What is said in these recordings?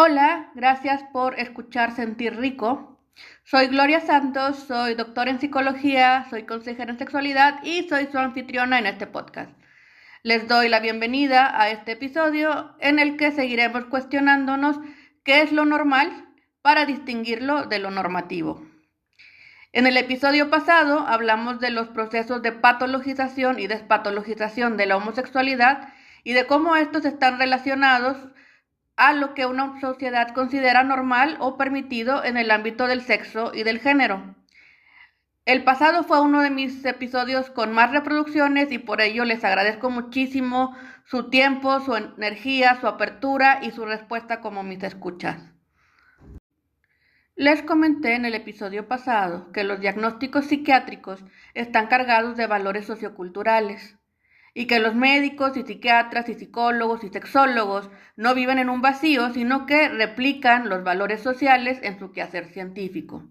Hola, gracias por escuchar Sentir Rico. Soy Gloria Santos, soy doctora en psicología, soy consejera en sexualidad y soy su anfitriona en este podcast. Les doy la bienvenida a este episodio en el que seguiremos cuestionándonos qué es lo normal para distinguirlo de lo normativo. En el episodio pasado hablamos de los procesos de patologización y despatologización de la homosexualidad y de cómo estos están relacionados a lo que una sociedad considera normal o permitido en el ámbito del sexo y del género. El pasado fue uno de mis episodios con más reproducciones y por ello les agradezco muchísimo su tiempo, su energía, su apertura y su respuesta como mis escuchas. Les comenté en el episodio pasado que los diagnósticos psiquiátricos están cargados de valores socioculturales y que los médicos y psiquiatras y psicólogos y sexólogos no viven en un vacío, sino que replican los valores sociales en su quehacer científico.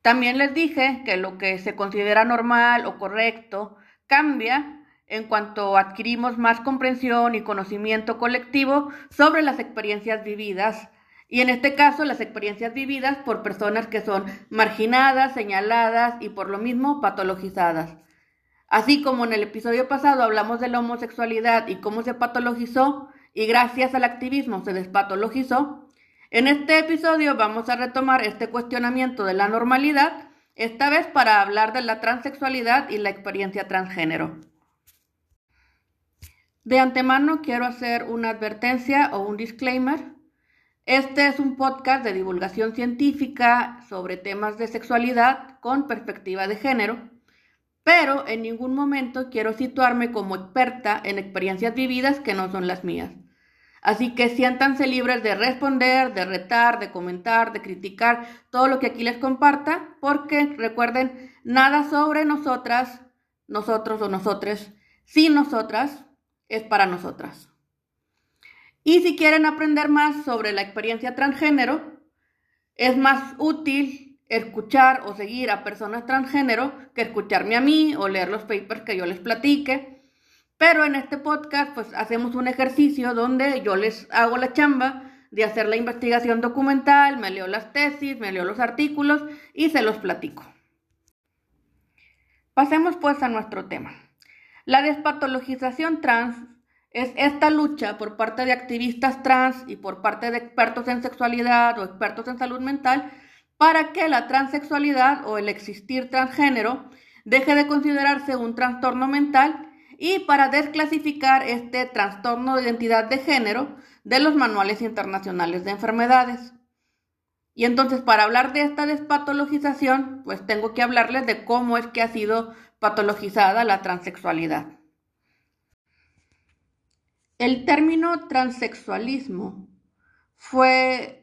También les dije que lo que se considera normal o correcto cambia en cuanto adquirimos más comprensión y conocimiento colectivo sobre las experiencias vividas, y en este caso las experiencias vividas por personas que son marginadas, señaladas y por lo mismo patologizadas. Así como en el episodio pasado hablamos de la homosexualidad y cómo se patologizó y gracias al activismo se despatologizó, en este episodio vamos a retomar este cuestionamiento de la normalidad, esta vez para hablar de la transexualidad y la experiencia transgénero. De antemano quiero hacer una advertencia o un disclaimer. Este es un podcast de divulgación científica sobre temas de sexualidad con perspectiva de género pero en ningún momento quiero situarme como experta en experiencias vividas que no son las mías. Así que siéntanse libres de responder, de retar, de comentar, de criticar todo lo que aquí les comparta, porque recuerden, nada sobre nosotras, nosotros o nosotres, sin nosotras, es para nosotras. Y si quieren aprender más sobre la experiencia transgénero, es más útil escuchar o seguir a personas transgénero que escucharme a mí o leer los papers que yo les platique. Pero en este podcast pues hacemos un ejercicio donde yo les hago la chamba de hacer la investigación documental, me leo las tesis, me leo los artículos y se los platico. Pasemos pues a nuestro tema. La despatologización trans es esta lucha por parte de activistas trans y por parte de expertos en sexualidad o expertos en salud mental para que la transexualidad o el existir transgénero deje de considerarse un trastorno mental y para desclasificar este trastorno de identidad de género de los manuales internacionales de enfermedades. Y entonces para hablar de esta despatologización, pues tengo que hablarles de cómo es que ha sido patologizada la transexualidad. El término transexualismo fue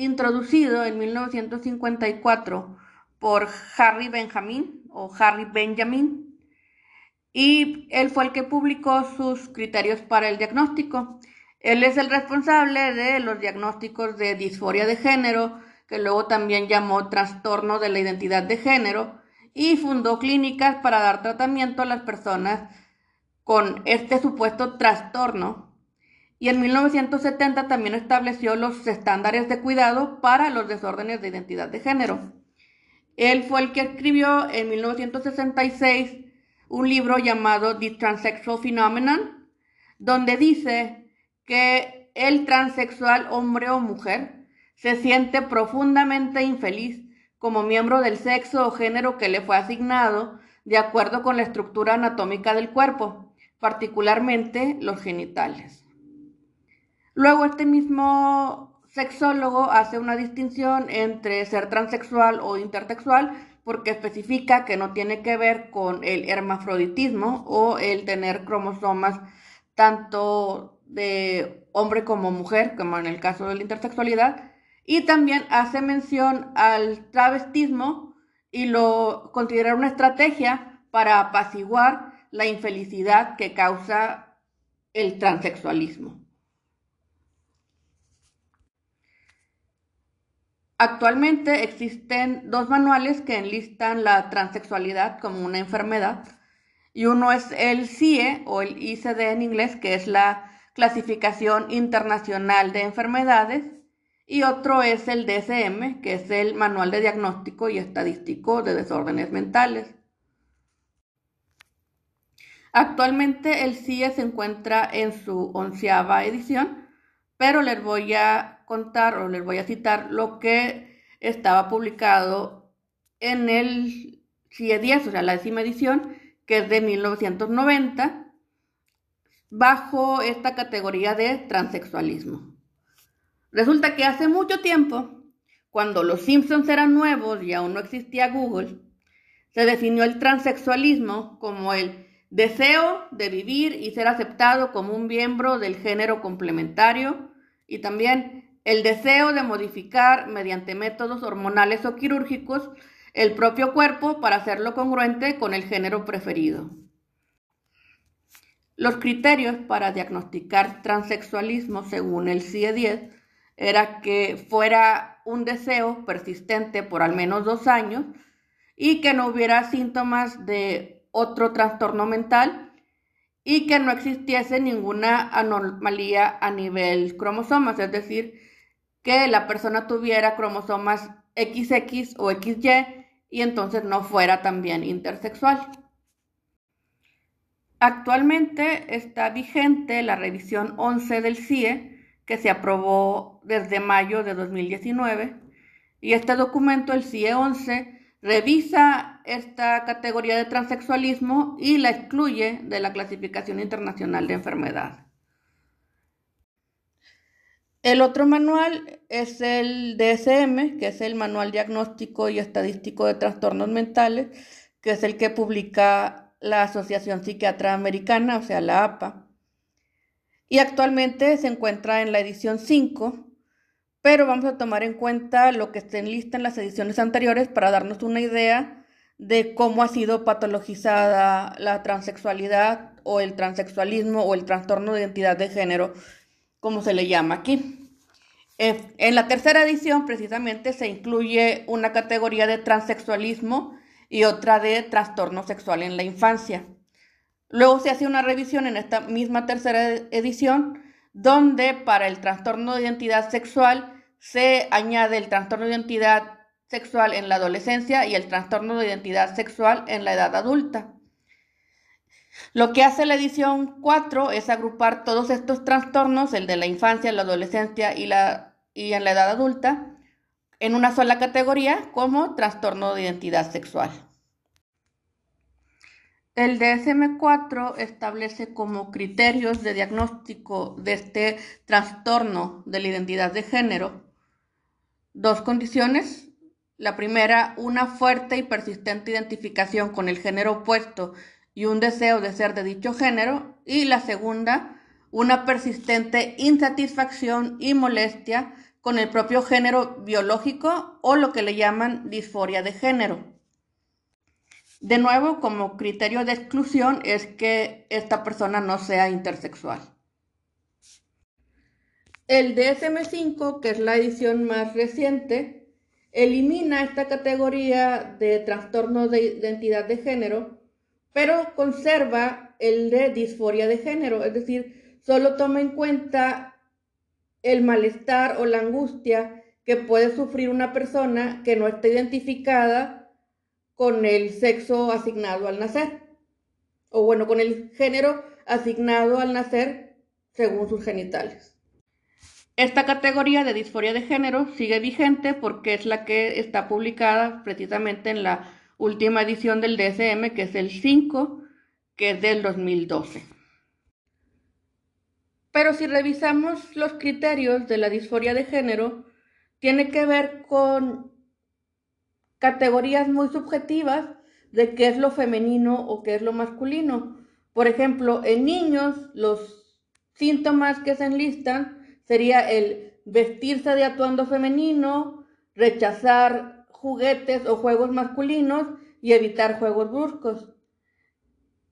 introducido en 1954 por Harry Benjamin o Harry Benjamin y él fue el que publicó sus criterios para el diagnóstico. Él es el responsable de los diagnósticos de disforia de género, que luego también llamó trastorno de la identidad de género, y fundó clínicas para dar tratamiento a las personas con este supuesto trastorno y en 1970 también estableció los estándares de cuidado para los desórdenes de identidad de género. Él fue el que escribió en 1966 un libro llamado The Transsexual Phenomenon, donde dice que el transexual hombre o mujer se siente profundamente infeliz como miembro del sexo o género que le fue asignado de acuerdo con la estructura anatómica del cuerpo, particularmente los genitales. Luego este mismo sexólogo hace una distinción entre ser transexual o intersexual porque especifica que no tiene que ver con el hermafroditismo o el tener cromosomas tanto de hombre como mujer, como en el caso de la intersexualidad, y también hace mención al travestismo y lo considera una estrategia para apaciguar la infelicidad que causa el transexualismo. Actualmente existen dos manuales que enlistan la transexualidad como una enfermedad y uno es el CIE o el ICD en inglés, que es la Clasificación Internacional de Enfermedades, y otro es el DSM, que es el Manual de Diagnóstico y Estadístico de Desórdenes Mentales. Actualmente el CIE se encuentra en su onceava edición, pero les voy a contar o les voy a citar lo que estaba publicado en el CIE 10, o sea, la décima edición, que es de 1990, bajo esta categoría de transexualismo. Resulta que hace mucho tiempo, cuando los Simpsons eran nuevos y aún no existía Google, se definió el transexualismo como el deseo de vivir y ser aceptado como un miembro del género complementario y también el deseo de modificar mediante métodos hormonales o quirúrgicos el propio cuerpo para hacerlo congruente con el género preferido. Los criterios para diagnosticar transexualismo según el CIE-10 era que fuera un deseo persistente por al menos dos años y que no hubiera síntomas de otro trastorno mental y que no existiese ninguna anomalía a nivel cromosomas, es decir, que la persona tuviera cromosomas XX o XY y entonces no fuera también intersexual. Actualmente está vigente la revisión 11 del CIE, que se aprobó desde mayo de 2019. Y este documento, el CIE 11, revisa esta categoría de transexualismo y la excluye de la clasificación internacional de enfermedad. El otro manual es el DSM, que es el Manual Diagnóstico y Estadístico de Trastornos Mentales, que es el que publica la Asociación Psiquiatra Americana, o sea, la APA y actualmente se encuentra en la edición 5, pero vamos a tomar en cuenta lo que esté en lista en las ediciones anteriores para darnos una idea de cómo ha sido patologizada la transexualidad o el transexualismo o el trastorno de identidad de género, como se le llama aquí. Eh, en la tercera edición precisamente se incluye una categoría de transexualismo y otra de trastorno sexual en la infancia. Luego se hace una revisión en esta misma tercera edición, donde para el trastorno de identidad sexual se añade el trastorno de identidad sexual en la adolescencia y el trastorno de identidad sexual en la edad adulta. Lo que hace la edición 4 es agrupar todos estos trastornos, el de la infancia, la adolescencia y, la, y en la edad adulta, en una sola categoría como trastorno de identidad sexual. El DSM-4 establece como criterios de diagnóstico de este trastorno de la identidad de género dos condiciones. La primera, una fuerte y persistente identificación con el género opuesto y un deseo de ser de dicho género. Y la segunda, una persistente insatisfacción y molestia con el propio género biológico o lo que le llaman disforia de género. De nuevo, como criterio de exclusión es que esta persona no sea intersexual. El DSM5, que es la edición más reciente, elimina esta categoría de trastorno de identidad de género, pero conserva el de disforia de género, es decir, solo toma en cuenta el malestar o la angustia que puede sufrir una persona que no está identificada con el sexo asignado al nacer, o bueno, con el género asignado al nacer según sus genitales. Esta categoría de disforia de género sigue vigente porque es la que está publicada precisamente en la última edición del DSM, que es el 5, que es del 2012. Pero si revisamos los criterios de la disforia de género, tiene que ver con categorías muy subjetivas de qué es lo femenino o qué es lo masculino. Por ejemplo, en niños los síntomas que se enlistan sería el vestirse de atuendo femenino, rechazar juguetes o juegos masculinos y evitar juegos bruscos.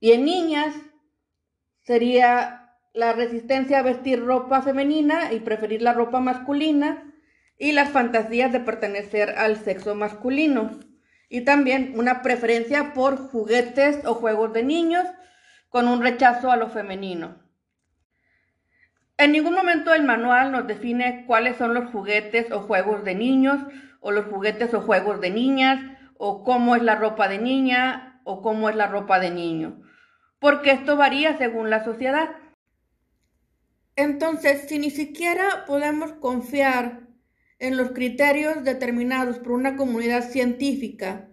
Y en niñas sería la resistencia a vestir ropa femenina y preferir la ropa masculina, y las fantasías de pertenecer al sexo masculino. Y también una preferencia por juguetes o juegos de niños con un rechazo a lo femenino. En ningún momento el manual nos define cuáles son los juguetes o juegos de niños o los juguetes o juegos de niñas o cómo es la ropa de niña o cómo es la ropa de niño, porque esto varía según la sociedad. Entonces, si ni siquiera podemos confiar en los criterios determinados por una comunidad científica,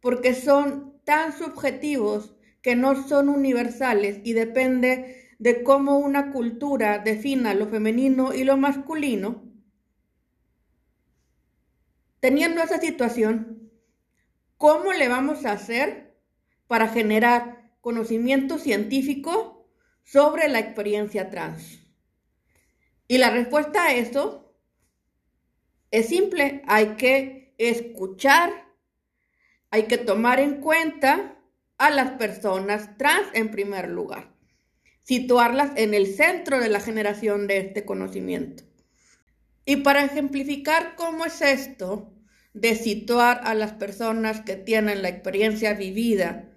porque son tan subjetivos que no son universales y depende de cómo una cultura defina lo femenino y lo masculino, teniendo esa situación, ¿cómo le vamos a hacer para generar conocimiento científico sobre la experiencia trans? Y la respuesta a eso es simple, hay que escuchar, hay que tomar en cuenta a las personas trans en primer lugar, situarlas en el centro de la generación de este conocimiento. Y para ejemplificar cómo es esto de situar a las personas que tienen la experiencia vivida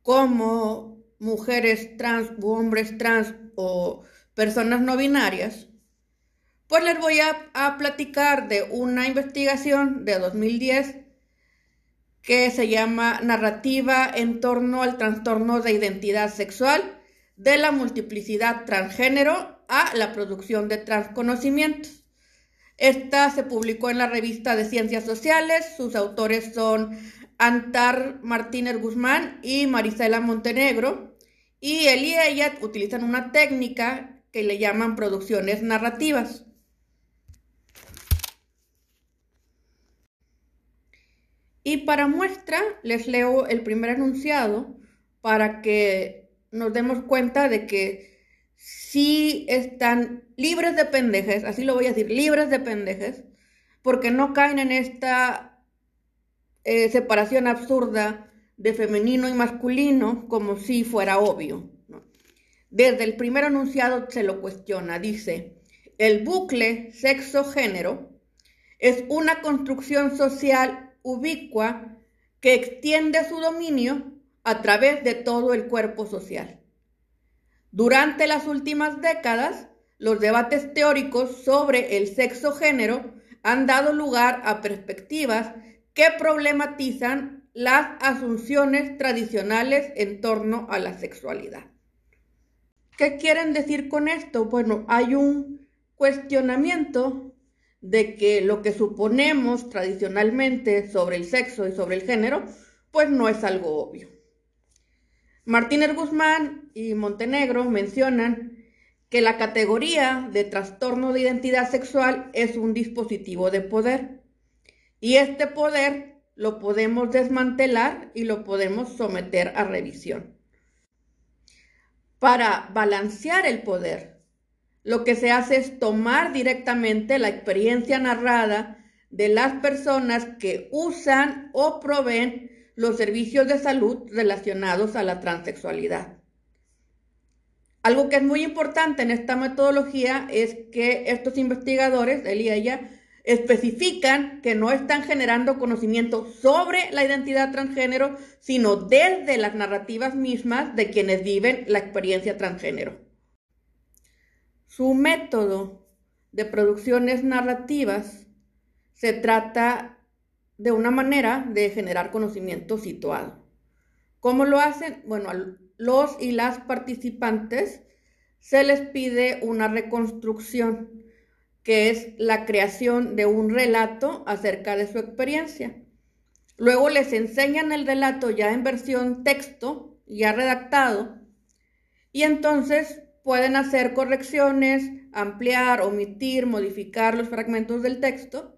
como mujeres trans u hombres trans o personas no binarias, pues les voy a, a, platicar de una investigación de 2010 que se llama Narrativa en torno al trastorno de identidad sexual de la multiplicidad transgénero a la producción de transconocimientos. Esta se publicó en la revista de Ciencias Sociales. Sus autores son Antar Martínez Guzmán y Marisela Montenegro. Y él y ella utilizan una técnica que le llaman producciones narrativas. Y para muestra les leo el primer enunciado para que nos demos cuenta de que sí están libres de pendejes, así lo voy a decir, libres de pendejes, porque no caen en esta eh, separación absurda de femenino y masculino como si fuera obvio. Desde el primer enunciado se lo cuestiona, dice, el bucle sexo-género es una construcción social ubicua que extiende su dominio a través de todo el cuerpo social. Durante las últimas décadas, los debates teóricos sobre el sexo-género han dado lugar a perspectivas que problematizan las asunciones tradicionales en torno a la sexualidad. ¿Qué quieren decir con esto? Bueno, hay un cuestionamiento de que lo que suponemos tradicionalmente sobre el sexo y sobre el género, pues no es algo obvio. Martínez Guzmán y Montenegro mencionan que la categoría de trastorno de identidad sexual es un dispositivo de poder y este poder lo podemos desmantelar y lo podemos someter a revisión. Para balancear el poder, lo que se hace es tomar directamente la experiencia narrada de las personas que usan o proveen los servicios de salud relacionados a la transexualidad. Algo que es muy importante en esta metodología es que estos investigadores, él y ella, especifican que no están generando conocimiento sobre la identidad transgénero, sino desde las narrativas mismas de quienes viven la experiencia transgénero. Su método de producciones narrativas se trata de una manera de generar conocimiento situado. ¿Cómo lo hacen? Bueno, a los y las participantes se les pide una reconstrucción, que es la creación de un relato acerca de su experiencia. Luego les enseñan el relato ya en versión texto, ya redactado, y entonces pueden hacer correcciones, ampliar, omitir, modificar los fragmentos del texto,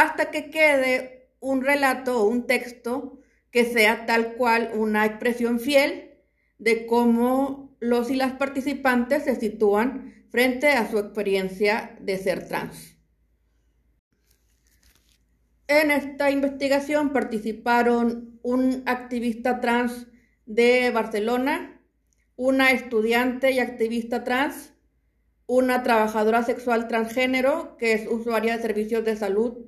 hasta que quede un relato o un texto que sea tal cual una expresión fiel de cómo los y las participantes se sitúan frente a su experiencia de ser trans. En esta investigación participaron un activista trans de Barcelona, una estudiante y activista trans, una trabajadora sexual transgénero que es usuaria de servicios de salud,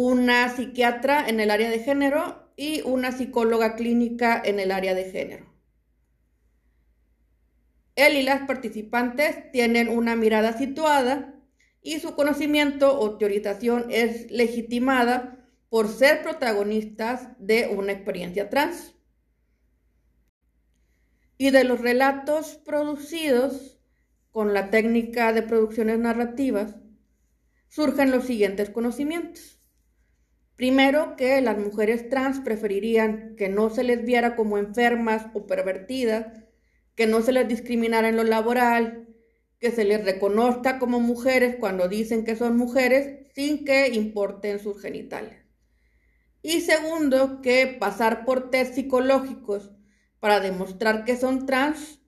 una psiquiatra en el área de género y una psicóloga clínica en el área de género. él y las participantes tienen una mirada situada y su conocimiento o teorización es legitimada por ser protagonistas de una experiencia trans. Y de los relatos producidos con la técnica de producciones narrativas, surgen los siguientes conocimientos. Primero, que las mujeres trans preferirían que no se les viera como enfermas o pervertidas, que no se les discriminara en lo laboral, que se les reconozca como mujeres cuando dicen que son mujeres sin que importen sus genitales. Y segundo, que pasar por test psicológicos para demostrar que son trans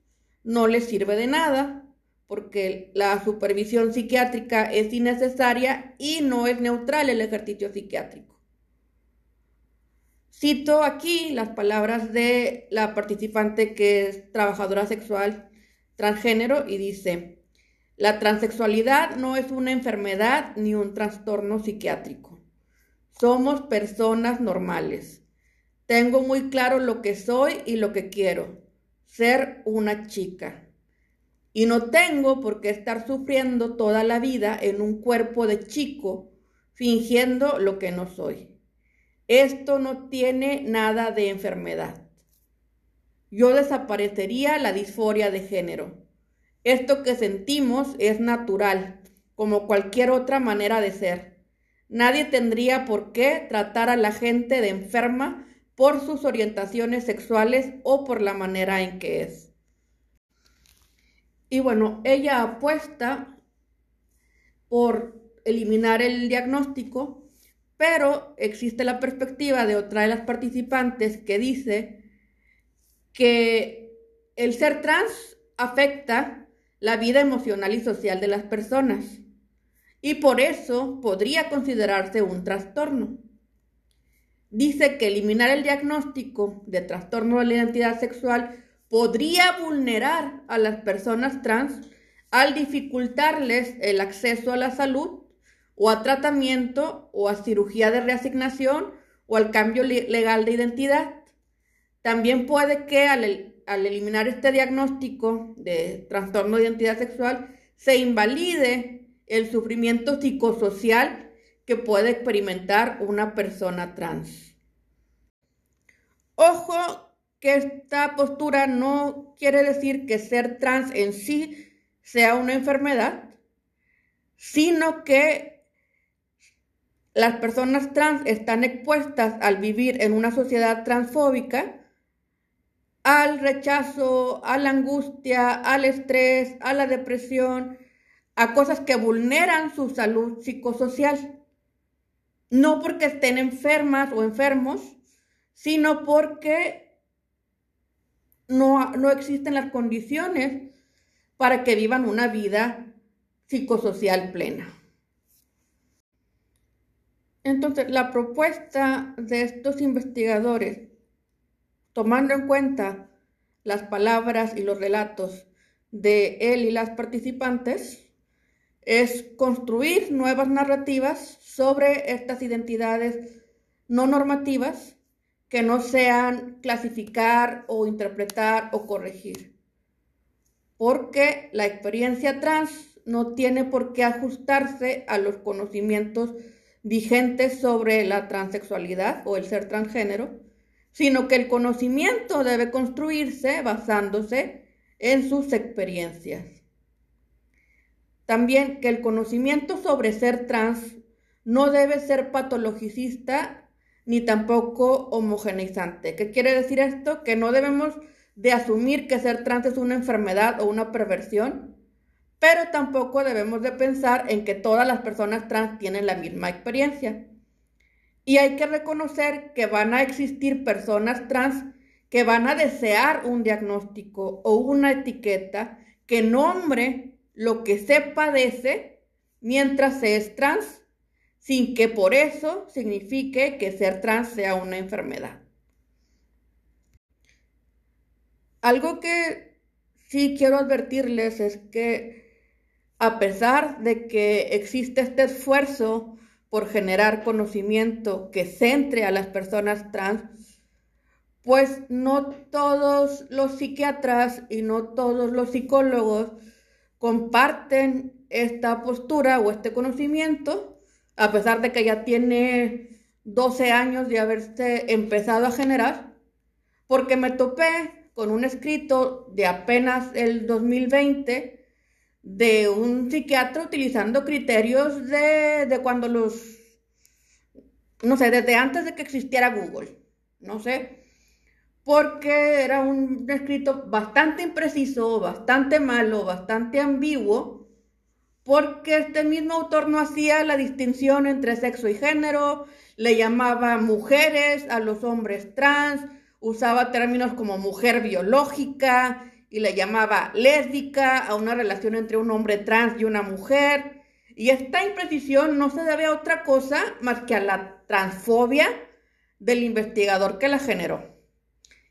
no les sirve de nada, porque la supervisión psiquiátrica es innecesaria y no es neutral el ejercicio psiquiátrico. Cito aquí las palabras de la participante que es trabajadora sexual transgénero y dice, la transexualidad no es una enfermedad ni un trastorno psiquiátrico. Somos personas normales. Tengo muy claro lo que soy y lo que quiero, ser una chica. Y no tengo por qué estar sufriendo toda la vida en un cuerpo de chico, fingiendo lo que no soy. Esto no tiene nada de enfermedad. Yo desaparecería la disforia de género. Esto que sentimos es natural, como cualquier otra manera de ser. Nadie tendría por qué tratar a la gente de enferma por sus orientaciones sexuales o por la manera en que es. Y bueno, ella apuesta por eliminar el diagnóstico, pero existe la perspectiva de otra de las participantes que dice que el ser trans afecta la vida emocional y social de las personas y por eso podría considerarse un trastorno. Dice que eliminar el diagnóstico de trastorno de la identidad sexual podría vulnerar a las personas trans al dificultarles el acceso a la salud o a tratamiento o a cirugía de reasignación o al cambio legal de identidad. También puede que al al eliminar este diagnóstico de trastorno de identidad sexual, se invalide el sufrimiento psicosocial que puede experimentar una persona trans. Ojo que esta postura no quiere decir que ser trans en sí sea una enfermedad, sino que las personas trans están expuestas al vivir en una sociedad transfóbica al rechazo, a la angustia, al estrés, a la depresión, a cosas que vulneran su salud psicosocial. No porque estén enfermas o enfermos, sino porque no, no existen las condiciones para que vivan una vida psicosocial plena. Entonces, la propuesta de estos investigadores tomando en cuenta las palabras y los relatos de él y las participantes, es construir nuevas narrativas sobre estas identidades no normativas que no sean clasificar o interpretar o corregir. Porque la experiencia trans no tiene por qué ajustarse a los conocimientos vigentes sobre la transexualidad o el ser transgénero, sino que el conocimiento debe construirse basándose en sus experiencias. También que el conocimiento sobre ser trans no debe ser patologicista ni tampoco homogeneizante. ¿Qué quiere decir esto? Que no debemos de asumir que ser trans es una enfermedad o una perversión, pero tampoco debemos de pensar en que todas las personas trans tienen la misma experiencia. Y hay que reconocer que van a existir personas trans que van a desear un diagnóstico o una etiqueta que nombre lo que se padece mientras se es trans, sin que por eso signifique que ser trans sea una enfermedad. Algo que sí quiero advertirles es que a pesar de que existe este esfuerzo por generar conocimiento que centre a las personas trans, pues no todos los psiquiatras y no todos los psicólogos comparten esta postura o este conocimiento, a pesar de que ya tiene 12 años de haberse empezado a generar, porque me topé con un escrito de apenas el 2020 de un psiquiatra utilizando criterios de, de cuando los, no sé, desde antes de que existiera Google, no sé, porque era un escrito bastante impreciso, bastante malo, bastante ambiguo, porque este mismo autor no hacía la distinción entre sexo y género, le llamaba mujeres a los hombres trans, usaba términos como mujer biológica, y le llamaba lésbica a una relación entre un hombre trans y una mujer. Y esta imprecisión no se debe a otra cosa más que a la transfobia del investigador que la generó.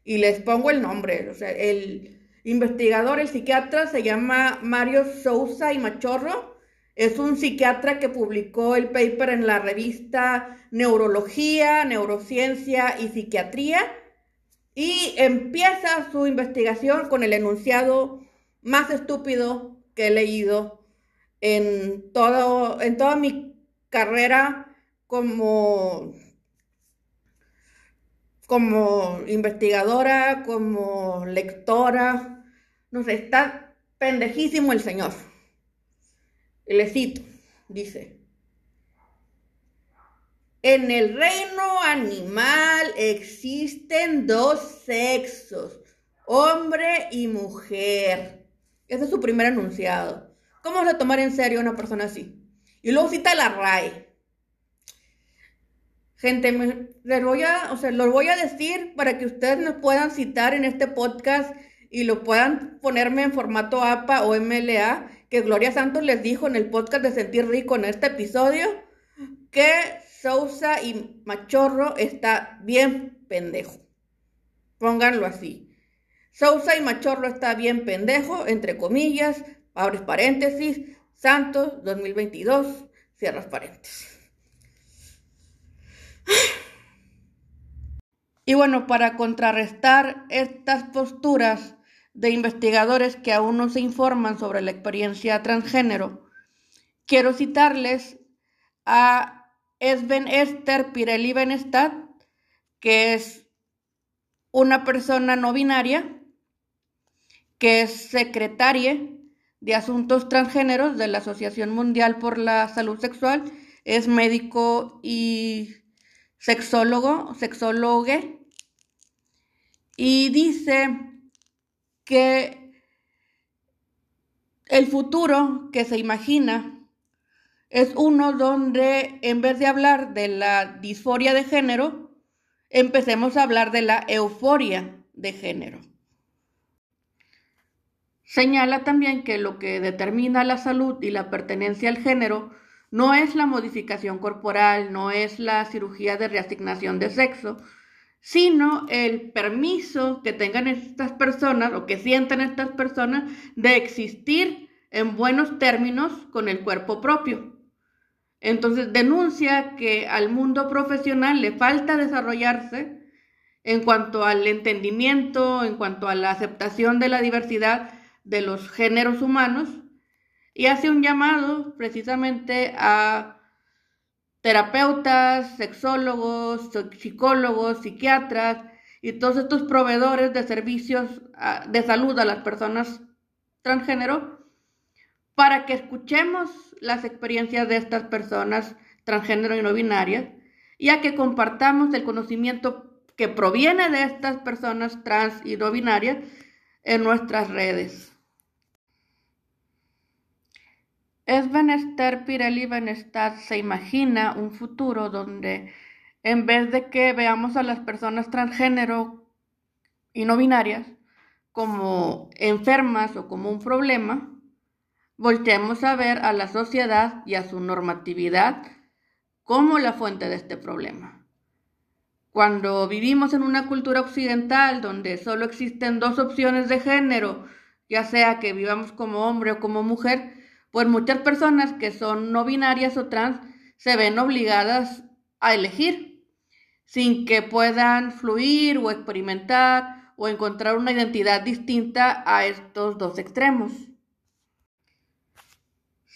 Y les pongo el nombre, o sea, el investigador, el psiquiatra se llama Mario Sousa y Machorro. Es un psiquiatra que publicó el paper en la revista Neurología, Neurociencia y Psiquiatría y empieza su investigación con el enunciado más estúpido que he leído en, todo, en toda mi carrera como, como investigadora, como lectora. No sé, está pendejísimo el señor. Le cito, dice. En el reino animal existen dos sexos, hombre y mujer. Ese es su primer enunciado. ¿Cómo vas a tomar en serio una persona así? Y luego cita la RAE. Gente, les voy a, o sea, los voy a decir para que ustedes me puedan citar en este podcast y lo puedan ponerme en formato APA o MLA, que Gloria Santos les dijo en el podcast de Sentir Rico en este episodio, que Sousa y Machorro está bien pendejo. Pónganlo así. Sousa y Machorro está bien pendejo, entre comillas, abres paréntesis, Santos 2022, cierras paréntesis. Y bueno, para contrarrestar estas posturas de investigadores que aún no se informan sobre la experiencia transgénero, quiero citarles a Sven Esther Pirelli Benestad, que es una persona no binaria, que es secretaria de Asuntos Transgéneros de la Asociación Mundial por la Salud Sexual, es médico y sexólogo, sexólogue, y dice que el futuro que se imagina es uno donde en vez de hablar de la disforia de género, empecemos a hablar de la euforia de género. Señala también que lo que determina la salud y la pertenencia al género no es la modificación corporal, no es la cirugía de reasignación de sexo, sino el permiso que tengan estas personas o que sientan estas personas de existir en buenos términos con el cuerpo propio. Entonces denuncia que al mundo profesional le falta desarrollarse en cuanto al entendimiento, en cuanto a la aceptación de la diversidad de los géneros humanos y hace un llamado precisamente a terapeutas, sexólogos, psicólogos, psiquiatras y todos estos proveedores de servicios ah, de salud a las personas transgénero para que escuchemos las experiencias de estas personas transgénero y no binarias y a que compartamos el conocimiento que proviene de estas personas trans y no binarias en nuestras redes. Es Benester Pirelli Benestad se imagina un futuro donde en vez de que veamos a las personas transgénero y no binarias como enfermas o como un problema, volteemos a ver a la sociedad y a su normatividad como la fuente de este problema. Cuando vivimos en una cultura occidental donde solo existen dos opciones de género, ya sea que vivamos como hombre o como mujer, pues muchas personas que son no binarias o trans se ven obligadas a elegir sin que puedan fluir o experimentar o encontrar una identidad distinta a estos dos extremos.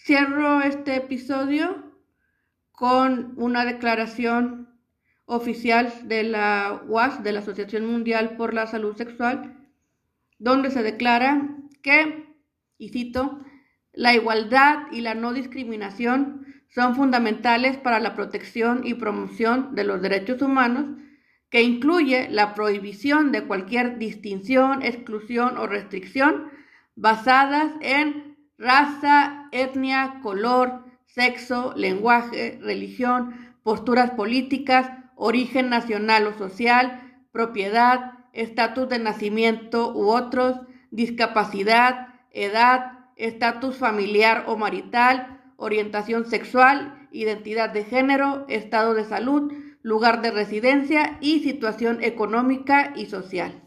Cierro este episodio con una declaración oficial de la UAS, de la Asociación Mundial por la Salud Sexual, donde se declara que, y cito, la igualdad y la no discriminación son fundamentales para la protección y promoción de los derechos humanos, que incluye la prohibición de cualquier distinción, exclusión o restricción basadas en raza, etnia, color, sexo, lenguaje, religión, posturas políticas, origen nacional o social, propiedad, estatus de nacimiento u otros, discapacidad, edad, estatus familiar o marital, orientación sexual, identidad de género, estado de salud, lugar de residencia y situación económica y social.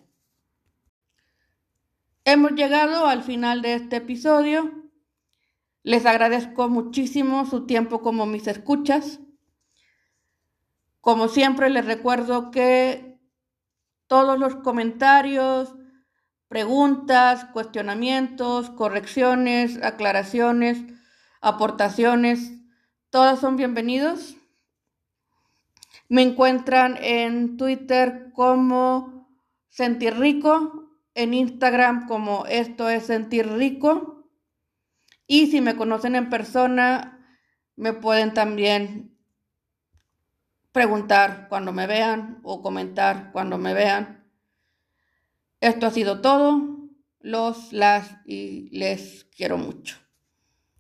Hemos llegado al final de este episodio. Les agradezco muchísimo su tiempo como mis escuchas. Como siempre les recuerdo que todos los comentarios, preguntas, cuestionamientos, correcciones, aclaraciones, aportaciones, todos son bienvenidos. Me encuentran en Twitter como Sentir Rico, en Instagram como Esto es Sentir Rico. Y si me conocen en persona, me pueden también preguntar cuando me vean o comentar cuando me vean. Esto ha sido todo. Los, las y les quiero mucho.